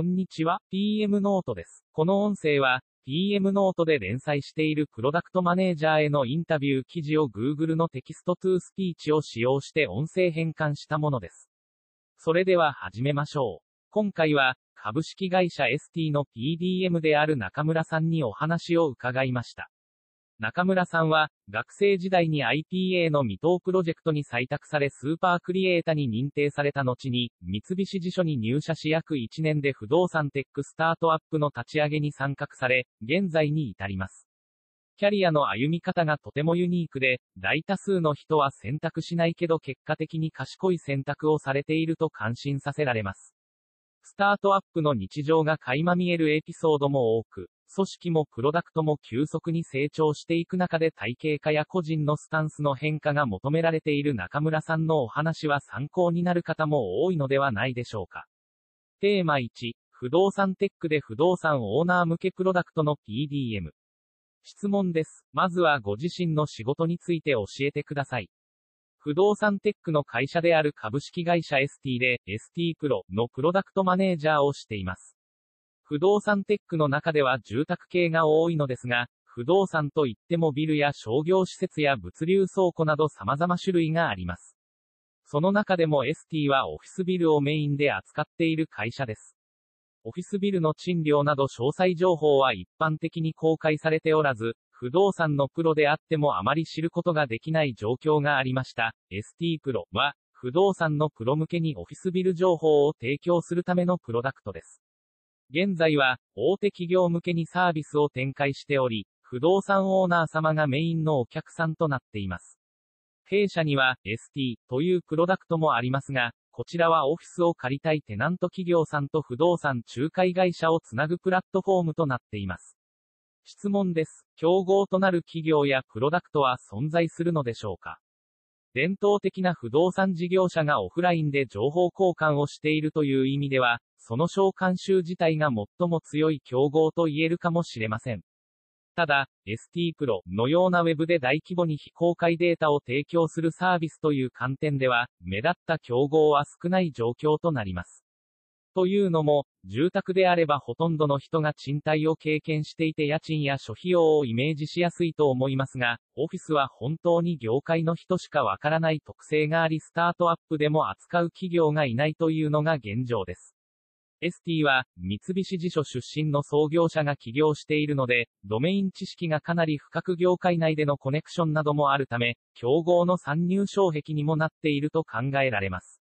こんにちは、PM ノートです。この音声は、PM ノートで連載しているプロダクトマネージャーへのインタビュー記事を Google の Text-to-Speech を使用して音声変換したものです。それでは始めましょう。今回は、株式会社 ST の PDM である中村さんにお話を伺いました。中村さんは、学生時代に IPA の未踏プロジェクトに採択されスーパークリエイターに認定された後に、三菱地所に入社し約1年で不動産テックスタートアップの立ち上げに参画され、現在に至ります。キャリアの歩み方がとてもユニークで、大多数の人は選択しないけど結果的に賢い選択をされていると感心させられます。スタートアップの日常が垣間見えるエピソードも多く、組織もプロダクトも急速に成長していく中で体系化や個人のスタンスの変化が求められている中村さんのお話は参考になる方も多いのではないでしょうか。テーマ1、不動産テックで不動産オーナー向けプロダクトの PDM。質問です。まずはご自身の仕事について教えてください。不動産テックの会社である株式会社 ST で ST プロのプロダクトマネージャーをしています。不動産テックの中では住宅系が多いのですが、不動産といってもビルや商業施設や物流倉庫など様々種類があります。その中でも ST はオフィスビルをメインで扱っている会社です。オフィスビルの賃料など詳細情報は一般的に公開されておらず、不動産のプロであってもあまり知ることができない状況がありました。ST プロは、不動産のプロ向けにオフィスビル情報を提供するためのプロダクトです。現在は、大手企業向けにサービスを展開しており、不動産オーナー様がメインのお客さんとなっています。弊社には、ST というプロダクトもありますが、こちらはオフィスを借りたいテナント企業さんと不動産仲介会社をつなぐプラットフォームとなっています。質問です。競合となる企業やプロダクトは存在するのでしょうか？伝統的な不動産事業者がオフラインで情報交換をしているという意味では、その召喚集自体が最も強い競合と言えるかもしれません。ただ、ST プロのようなウェブで大規模に非公開データを提供するサービスという観点では、目立った競合は少ない状況となります。というのも、住宅であればほとんどの人が賃貸を経験していて家賃や諸費用をイメージしやすいと思いますが、オフィスは本当に業界の人しかわからない特性がありスタートアップでも扱う企業がいないというのが現状です。ST は、三菱地所出身の創業者が起業しているので、ドメイン知識がかなり深く業界内でのコネクションなどもあるため、競合の参入障壁にもなっていると考えられます。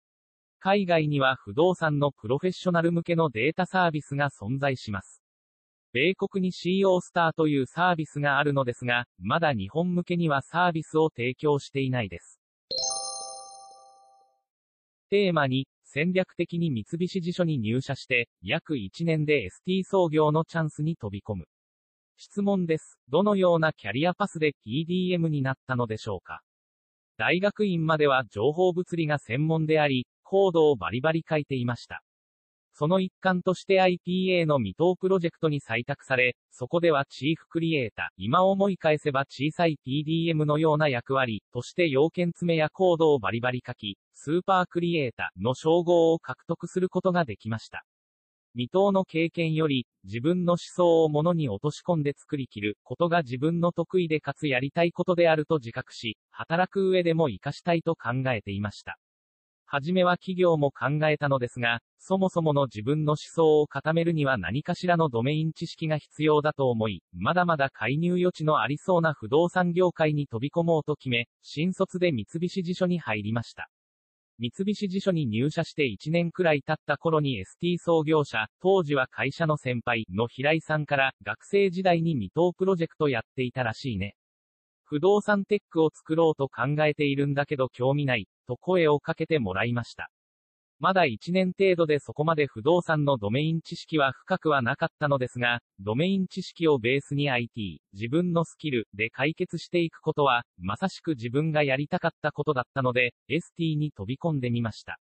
海外には不動産のプロフェッショナル向けのデータサービスが存在します。米国に CO スターというサービスがあるのですが、まだ日本向けにはサービスを提供していないです。テーマに、戦略的に三菱地所に入社して、約1年で ST 創業のチャンスに飛び込む。質問です。どのようなキャリアパスで PDM になったのでしょうか大学院までは情報物理が専門であり、コードをバリバリ書いていました。その一環として IPA の未踏プロジェクトに採択され、そこではチーフクリエイター、今思い返せば小さい PDM のような役割、として要件詰めやコードをバリバリ書き、スーパークリエイターの称号を獲得することができました。未踏の経験より、自分の思想を物に落とし込んで作り切ることが自分の得意でかつやりたいことであると自覚し、働く上でも活かしたいと考えていました。はじめは企業も考えたのですが、そもそもの自分の思想を固めるには何かしらのドメイン知識が必要だと思い、まだまだ介入余地のありそうな不動産業界に飛び込もうと決め、新卒で三菱地所に入りました。三菱地所に入社して1年くらい経った頃に ST 創業者、当時は会社の先輩の平井さんから、学生時代に未踏プロジェクトやっていたらしいね。不動産テックを作ろうと考えているんだけど興味ない、と声をかけてもらいました。まだ1年程度でそこまで不動産のドメイン知識は深くはなかったのですが、ドメイン知識をベースに IT、自分のスキルで解決していくことは、まさしく自分がやりたかったことだったので、ST に飛び込んでみました。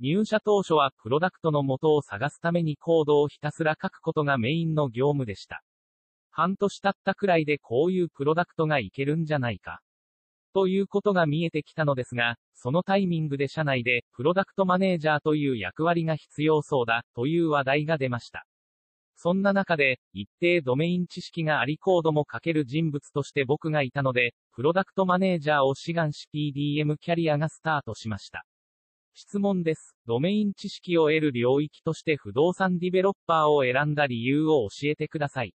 入社当初はプロダクトの元を探すためにコードをひたすら書くことがメインの業務でした。半年経ったくらいでこういうプロダクトがいけるんじゃないか。ということが見えてきたのですが、そのタイミングで社内で、プロダクトマネージャーという役割が必要そうだ、という話題が出ました。そんな中で、一定ドメイン知識がありコードも書ける人物として僕がいたので、プロダクトマネージャーを志願し PDM キャリアがスタートしました。質問です。ドメイン知識を得る領域として不動産ディベロッパーを選んだ理由を教えてください。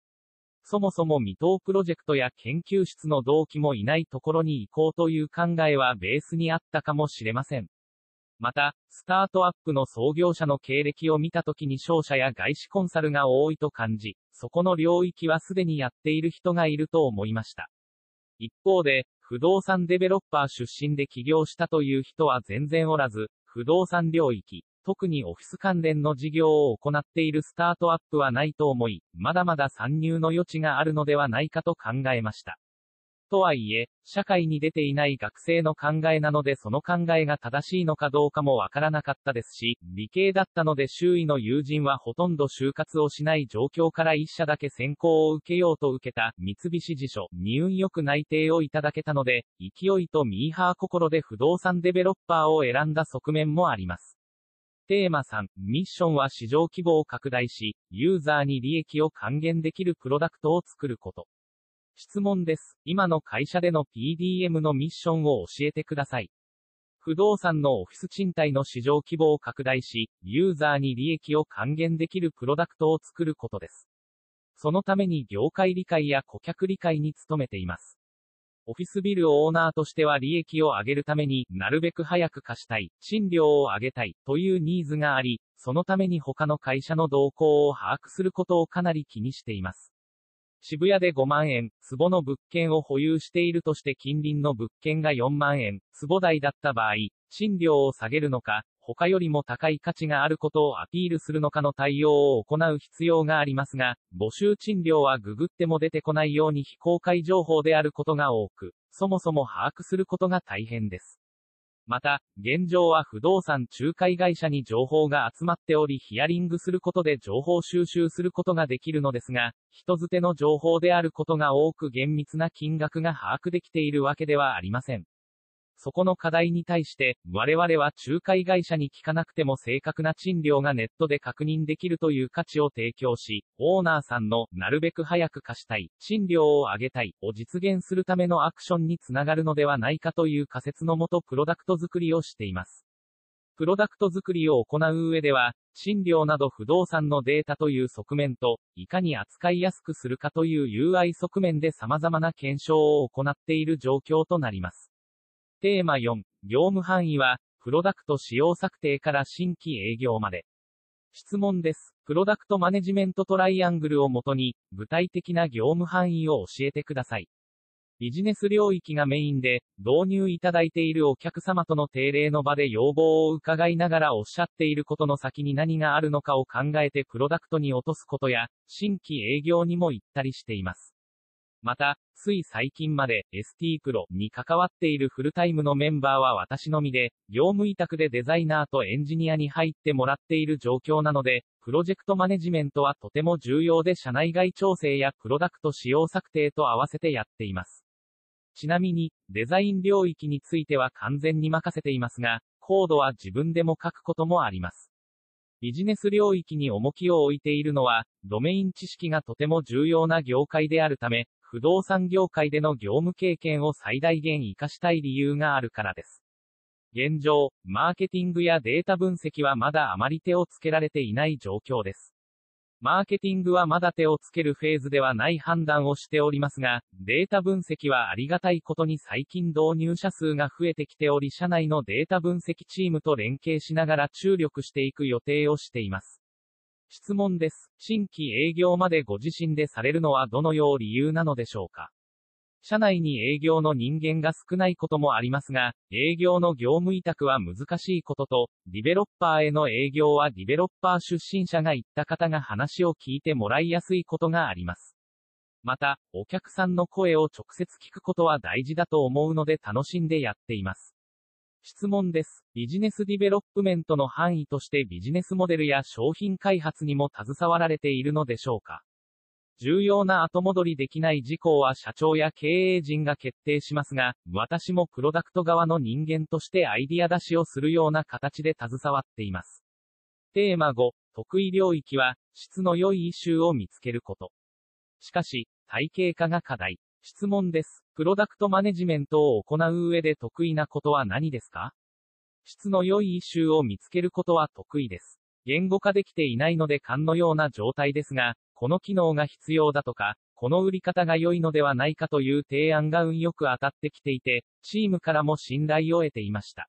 そもそも未踏プロジェクトや研究室の同期もいないところに行こうという考えはベースにあったかもしれません。また、スタートアップの創業者の経歴を見たときに商社や外資コンサルが多いと感じ、そこの領域はすでにやっている人がいると思いました。一方で、不動産デベロッパー出身で起業したという人は全然おらず、不動産領域、特にオフィス関連の事業を行っているスタートアップはないと思い、まだまだ参入の余地があるのではないかと考えました。とはいえ、社会に出ていない学生の考えなのでその考えが正しいのかどうかもわからなかったですし、理系だったので周囲の友人はほとんど就活をしない状況から一社だけ選考を受けようと受けた三菱地所に運よく内定をいただけたので、勢いとミーハー心で不動産デベロッパーを選んだ側面もあります。テーマ3、ミッションは市場規模を拡大し、ユーザーに利益を還元できるプロダクトを作ること。質問です。今の会社での PDM のミッションを教えてください。不動産のオフィス賃貸の市場規模を拡大し、ユーザーに利益を還元できるプロダクトを作ることです。そのために業界理解や顧客理解に努めています。オフィスビルオーナーとしては利益を上げるためになるべく早く貸したい、賃料を上げたいというニーズがあり、そのために他の会社の動向を把握することをかなり気にしています。渋谷で5万円、壺の物件を保有しているとして近隣の物件が4万円、壺代だった場合、賃料を下げるのか、他よりも高い価値があることをアピールするのかの対応を行う必要がありますが、募集賃料はググっても出てこないように非公開情報であることが多く、そもそも把握することが大変です。また、現状は不動産仲介会社に情報が集まっておりヒアリングすることで情報収集することができるのですが、人づての情報であることが多く厳密な金額が把握できているわけではありません。そこの課題に対して、我々は仲介会社に聞かなくても正確な賃料がネットで確認できるという価値を提供し、オーナーさんの、なるべく早く貸したい、賃料を上げたい、を実現するためのアクションにつながるのではないかという仮説のもとプロダクト作りをしています。プロダクト作りを行う上では、賃料など不動産のデータという側面と、いかに扱いやすくするかという UI 側面で様々な検証を行っている状況となります。テーマ4、業務範囲は、プロダクト使用策定から新規営業まで。質問です。プロダクトマネジメントトライアングルをもとに、具体的な業務範囲を教えてください。ビジネス領域がメインで、導入いただいているお客様との定例の場で要望を伺いながらおっしゃっていることの先に何があるのかを考えてプロダクトに落とすことや、新規営業にも行ったりしています。また、つい最近まで ST プロに関わっているフルタイムのメンバーは私のみで、業務委託でデザイナーとエンジニアに入ってもらっている状況なので、プロジェクトマネジメントはとても重要で社内外調整やプロダクト使用策定と合わせてやっています。ちなみに、デザイン領域については完全に任せていますが、コードは自分でも書くこともあります。ビジネス領域に重きを置いているのは、ドメイン知識がとても重要な業界であるため、不動産業界での業務経験を最大限活かしたい理由があるからです。現状、マーケティングやデータ分析はまだあまり手をつけられていない状況です。マーケティングはまだ手をつけるフェーズではない判断をしておりますが、データ分析はありがたいことに最近導入者数が増えてきており社内のデータ分析チームと連携しながら注力していく予定をしています。質問です。新規営業までご自身でされるのはどのよう理由なのでしょうか？社内に営業の人間が少ないこともありますが、営業の業務委託は難しいことと、ディベロッパーへの営業はディベロッパー出身者が言った方が話を聞いてもらいやすいことがあります。また、お客さんの声を直接聞くことは大事だと思うので楽しんでやっています。質問です。 Business Development の範囲としてビジネスモデルや商品開発にも携わられているのでしょうか？重要な後戻りできない事項は社長や経営陣が決定しますが、私もプロダクト側の人間としてアイディア出しをするような形で携わっています。テーマ5、得意領域は、質の良いイシューを見つけること。しかし、体系化が課題。質問です。プロダクトマネジメントを行う上で得意なことは何ですか？質の良いイシューを見つけることは得意です。言語化できていないので勘のような状態ですが、この機能が必要だとか、この売り方が良いのではないかという提案が運よく当たってきていて、チームからも信頼を得ていました。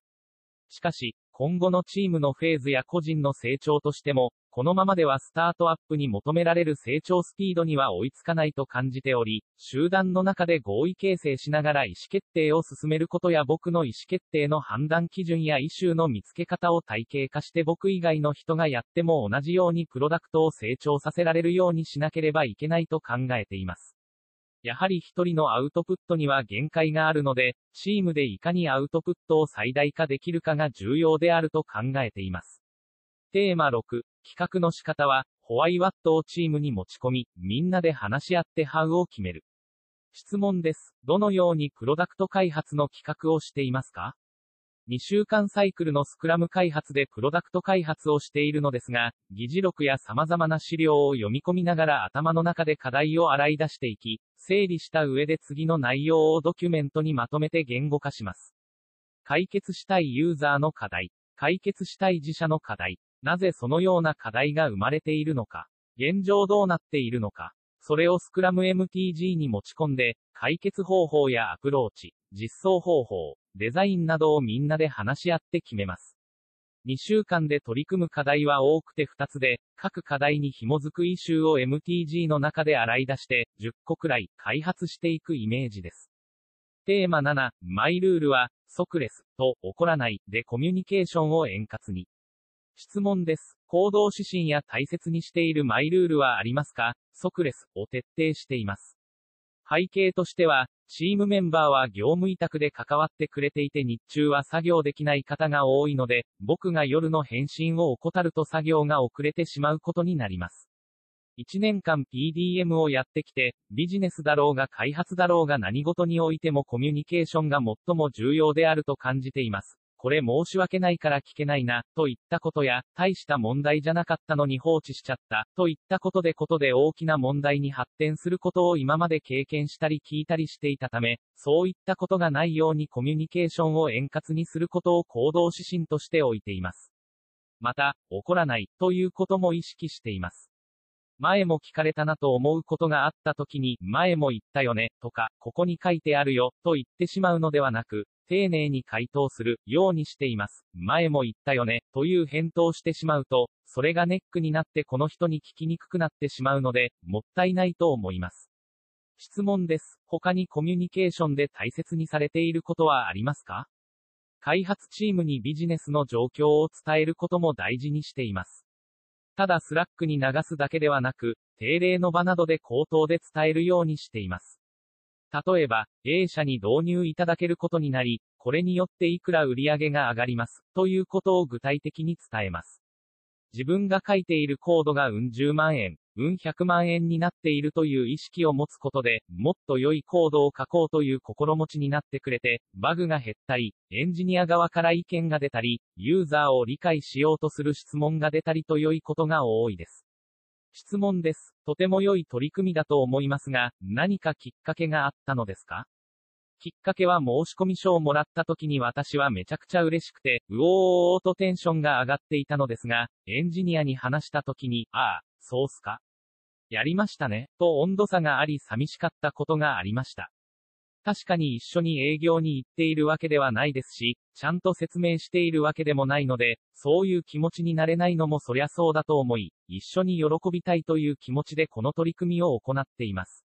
しかし、今後のチームのフェーズや個人の成長としても、このままではスタートアップに求められる成長スピードには追いつかないと感じており、集団の中で合意形成しながら意思決定を進めることや僕の意思決定の判断基準やイシューの見つけ方を体系化して僕以外の人がやっても同じようにプロダクトを成長させられるようにしなければいけないと考えています。やはり一人のアウトプットには限界があるので、チームでいかにアウトプットを最大化できるかが重要であると考えています。テーマ6、企画の仕方は、ホワイワットをチームに持ち込み、みんなで話し合ってハウを決める。質問です。どのようにプロダクト開発の企画をしていますか ?2 週間サイクルのスクラム開発でプロダクト開発をしているのですが、議事録や様々な資料を読み込みながら頭の中で課題を洗い出していき、整理した上で次の内容をドキュメントにまとめて言語化します。解決したいユーザーの課題、解決したい自社の課題、なぜそのような課題が生まれているのか、現状どうなっているのか、それをスクラム MTG に持ち込んで、解決方法やアプローチ、実装方法、デザインなどをみんなで話し合って決めます。2週間で取り組む課題は多くて2つで、各課題に紐づくイシューを MTG の中で洗い出して、10個くらい開発していくイメージです。テーマ7、マイルールは、即レスと怒らないでコミュニケーションを円滑に。質問です。行動指針や大切にしているマイルールはありますか？即レスを徹底しています。背景としては、チームメンバーは業務委託で関わってくれていて日中は作業できない方が多いので、僕が夜の返信を怠ると作業が遅れてしまうことになります。1年間 PDM をやってきて、ビジネスだろうが開発だろうが何事においてもコミュニケーションが最も重要であると感じています。これ申し訳ないから聞けないな、といったことや、大した問題じゃなかったのに放置しちゃった、といったことでことで大きな問題に発展することを今まで経験したり聞いたりしていたため、そういったことがないようにコミュニケーションを円滑にすることを行動指針としておいています。また、怒らない、ということも意識しています。前も聞かれたなと思うことがあった時に、前も言ったよね、とか、ここに書いてあるよ、と言ってしまうのではなく、丁寧に回答するようにしています。前も言ったよね、という返答してしまうと、それがネックになってこの人に聞きにくくなってしまうので、もったいないと思います。質問です。他にコミュニケーションで大切にされていることはありますか？開発チームにビジネスの状況を伝えることも大事にしています。ただ Slack に流すだけではなく、定例の場などで口頭で伝えるようにしています。例えば、A 社に導入いただけることになり、これによっていくら売上が上がります、ということを具体的に伝えます。自分が書いているコードがうん10万円、うん100万円になっているという意識を持つことで、もっと良いコードを書こうという心持ちになってくれて、バグが減ったり、エンジニア側から意見が出たり、ユーザーを理解しようとする質問が出たりと良いことが多いです。質問です。とても良い取り組みだと思いますが、何かきっかけがあったのですか？きっかけは申し込み書をもらった時に私はめちゃくちゃ嬉しくて、うおーおーとテンションが上がっていたのですが、エンジニアに話した時に、ああ、そうすかやりましたね、と温度差があり寂しかったことがありました。確かに一緒に営業に行っているわけではないですし、ちゃんと説明しているわけでもないので、そういう気持ちになれないのもそりゃそうだと思い、一緒に喜びたいという気持ちでこの取り組みを行っています。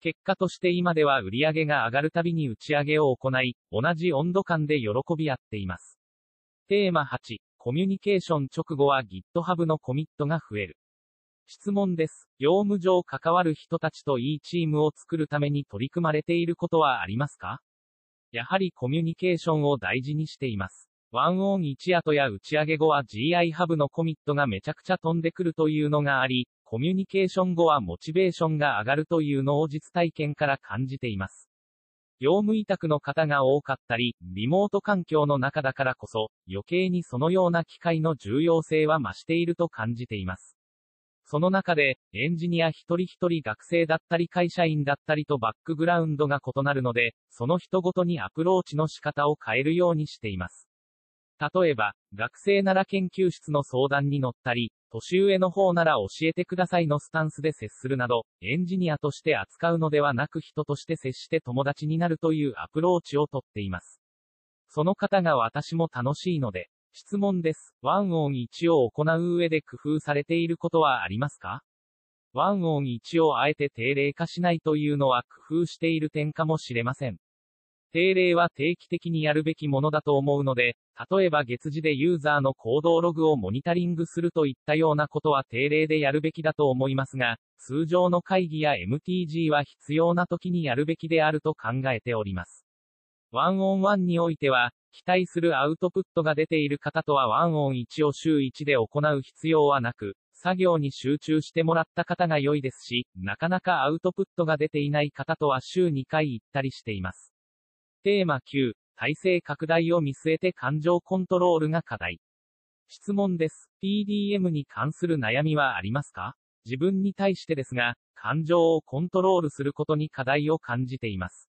結果として今では売上が上がるたびに打ち上げを行い、同じ温度感で喜び合っています。テーマ8、コミュニケーション直後は GitHub のコミットが増える。質問です。業務上関わる人たちといいチームを作るために取り組まれていることはありますか？やはりコミュニケーションを大事にしています。ワンオン1後や打ち上げ後は GI ハブのコミットがめちゃくちゃ飛んでくるというのがあり、コミュニケーション後はモチベーションが上がるというのを実体験から感じています。業務委託の方が多かったり、リモート環境の中だからこそ、余計にそのような機会の重要性は増していると感じています。その中で、エンジニア一人一人学生だったり会社員だったりとバックグラウンドが異なるので、その人ごとにアプローチの仕方を変えるようにしています。例えば、学生なら研究室の相談に乗ったり、年上の方なら教えてくださいのスタンスで接するなど、エンジニアとして扱うのではなく人として接して友達になるというアプローチをとっています。その方が私も楽しいので、質問です。ワンオン1を行う上で工夫されていることはありますか？ワンオン1をあえて定例化しないというのは工夫している点かもしれません。定例は定期的にやるべきものだと思うので、例えば月次でユーザーの行動ログをモニタリングするといったようなことは定例でやるべきだと思いますが、通常の会議や MTG は必要な時にやるべきであると考えております。ワンオンワンにおいては、期待するアウトプットが出ている方とはワンオン1を週1で行う必要はなく、作業に集中してもらった方が良いですし、なかなかアウトプットが出ていない方とは週2回行ったりしています。テーマ9、体制拡大を見据えて感情コントロールが課題。質問です。PDM に関する悩みはありますか？自分に対してですが、感情をコントロールすることに課題を感じています。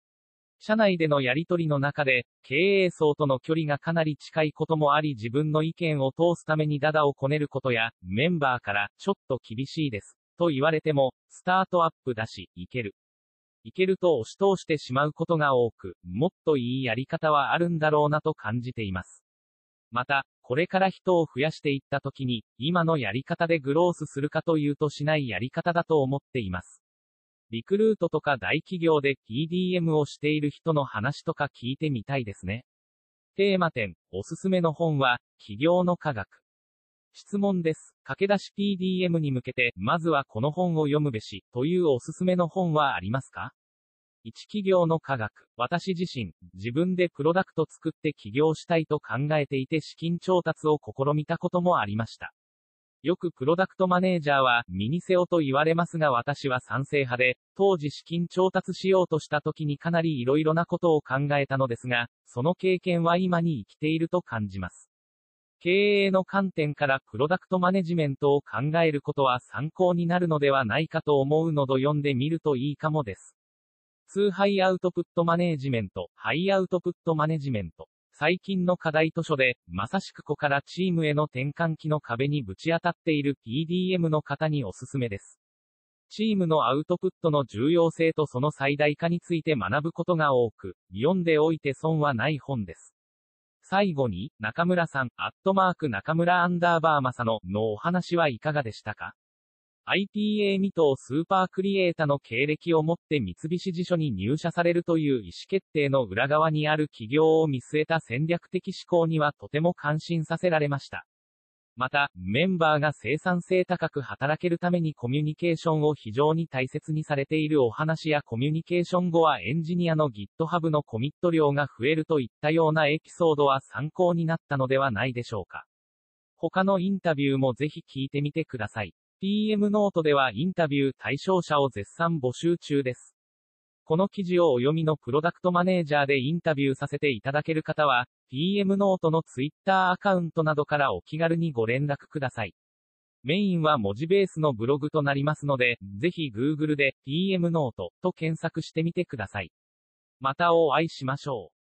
社内でのやりとりの中で、経営層との距離がかなり近いこともあり自分の意見を通すためにダダをこねることや、メンバーから、ちょっと厳しいです。と言われても、スタートアップだし、いける。いけると押し通してしまうことが多く、もっといいやり方はあるんだろうなと感じています。また、これから人を増やしていった時に、今のやり方でグロースするかというとしないやり方だと思っています。リクルートとか大企業で PDM をしている人の話とか聞いてみたいですね。テーマ点、おすすめの本は、企業の科学。質問です。駆け出し PDM に向けて、まずはこの本を読むべし、というおすすめの本はありますか？一企業の科学。私自身、自分でプロダクト作って起業したいと考えていて資金調達を試みたこともありました。よくプロダクトマネージャーはミニセオと言われますが私は賛成派で、当時資金調達しようとした時にかなり色々なことを考えたのですが、その経験は今に生きていると感じます。経営の観点からプロダクトマネジメントを考えることは参考になるのではないかと思うのど読んでみるといいかもです。通ハイアウトプットマネジメント、ハイアウトプットマネジメント。最近の課題図書で、まさしく子からチームへの転換期の壁にぶち当たっている PDM の方におすすめです。チームのアウトプットの重要性とその最大化について学ぶことが多く、読んでおいて損はない本です。最後に、中村さん、アットマーク中村アンダーバーマサの、のお話はいかがでしたか？IPA 未踏スーパークリエイタの経歴を持って三菱地所に入社されるという意思決定の裏側にある企業を見据えた戦略的思考にはとても感心させられました。また、メンバーが生産性高く働けるためにコミュニケーションを非常に大切にされているお話やコミュニケーション後はエンジニアの GitHub のコミット量が増えるといったようなエピソードは参考になったのではないでしょうか。他のインタビューもぜひ聞いてみてください。PM ノートではインタビュー対象者を絶賛募集中です。この記事をお読みのプロダクトマネージャーでインタビューさせていただける方は、PM ノートのツイッターアカウントなどからお気軽にご連絡ください。メインは文字ベースのブログとなりますので、ぜひ Google で PM ノートと検索してみてください。またお会いしましょう。